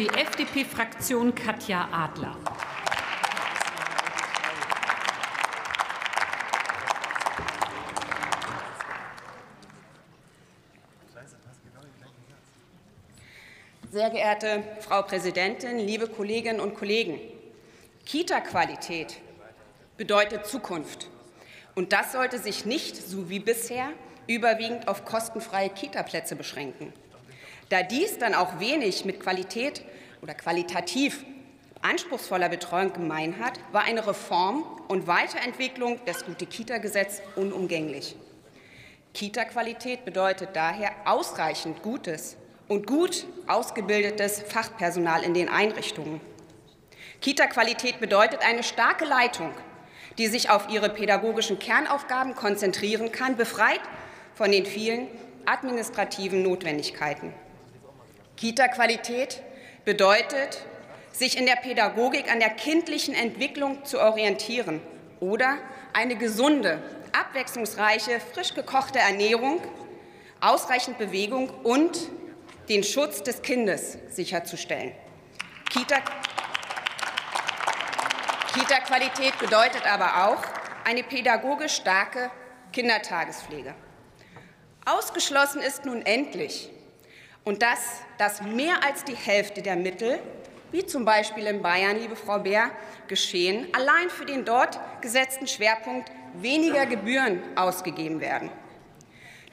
die FDP-Fraktion Katja Adler. Sehr geehrte Frau Präsidentin, liebe Kolleginnen und Kollegen! Kita-Qualität bedeutet Zukunft. Und das sollte sich nicht, so wie bisher, überwiegend auf kostenfreie Kitaplätze beschränken. Da dies dann auch wenig mit Qualität oder qualitativ anspruchsvoller Betreuung gemein hat, war eine Reform und Weiterentwicklung des Gute-Kita-Gesetz unumgänglich. Kita-Qualität bedeutet daher ausreichend gutes und gut ausgebildetes Fachpersonal in den Einrichtungen. Kita-Qualität bedeutet eine starke Leitung, die sich auf ihre pädagogischen Kernaufgaben konzentrieren kann, befreit von den vielen administrativen Notwendigkeiten. Kita-Qualität bedeutet, sich in der Pädagogik an der kindlichen Entwicklung zu orientieren oder eine gesunde, abwechslungsreiche, frisch gekochte Ernährung, ausreichend Bewegung und den Schutz des Kindes sicherzustellen. Kita-Qualität bedeutet aber auch eine pädagogisch starke Kindertagespflege. Ausgeschlossen ist nun endlich, und dass das mehr als die Hälfte der Mittel, wie zum Beispiel in Bayern, liebe Frau Beer, geschehen, allein für den dort gesetzten Schwerpunkt weniger Gebühren ausgegeben werden.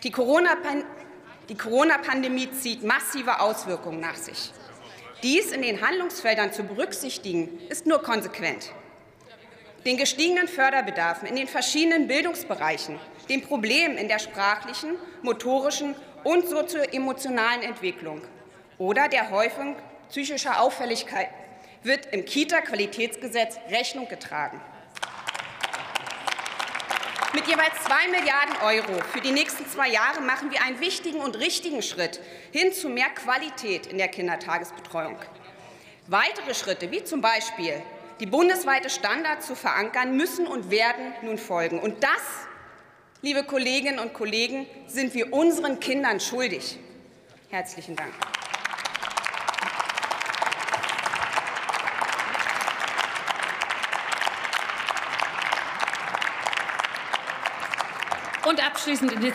Die Corona-Pandemie zieht massive Auswirkungen nach sich. Dies in den Handlungsfeldern zu berücksichtigen, ist nur konsequent. Den gestiegenen Förderbedarfen in den verschiedenen Bildungsbereichen, den Problemen in der sprachlichen, motorischen und sozioemotionalen Entwicklung oder der Häufung psychischer Auffälligkeit wird im Kita-Qualitätsgesetz Rechnung getragen. Mit jeweils zwei Milliarden Euro für die nächsten zwei Jahre machen wir einen wichtigen und richtigen Schritt hin zu mehr Qualität in der Kindertagesbetreuung. Weitere Schritte, wie zum Beispiel die bundesweite Standards zu verankern, müssen und werden nun folgen. Und das, liebe Kolleginnen und Kollegen, sind wir unseren Kindern schuldig. Herzlichen Dank. Und abschließend in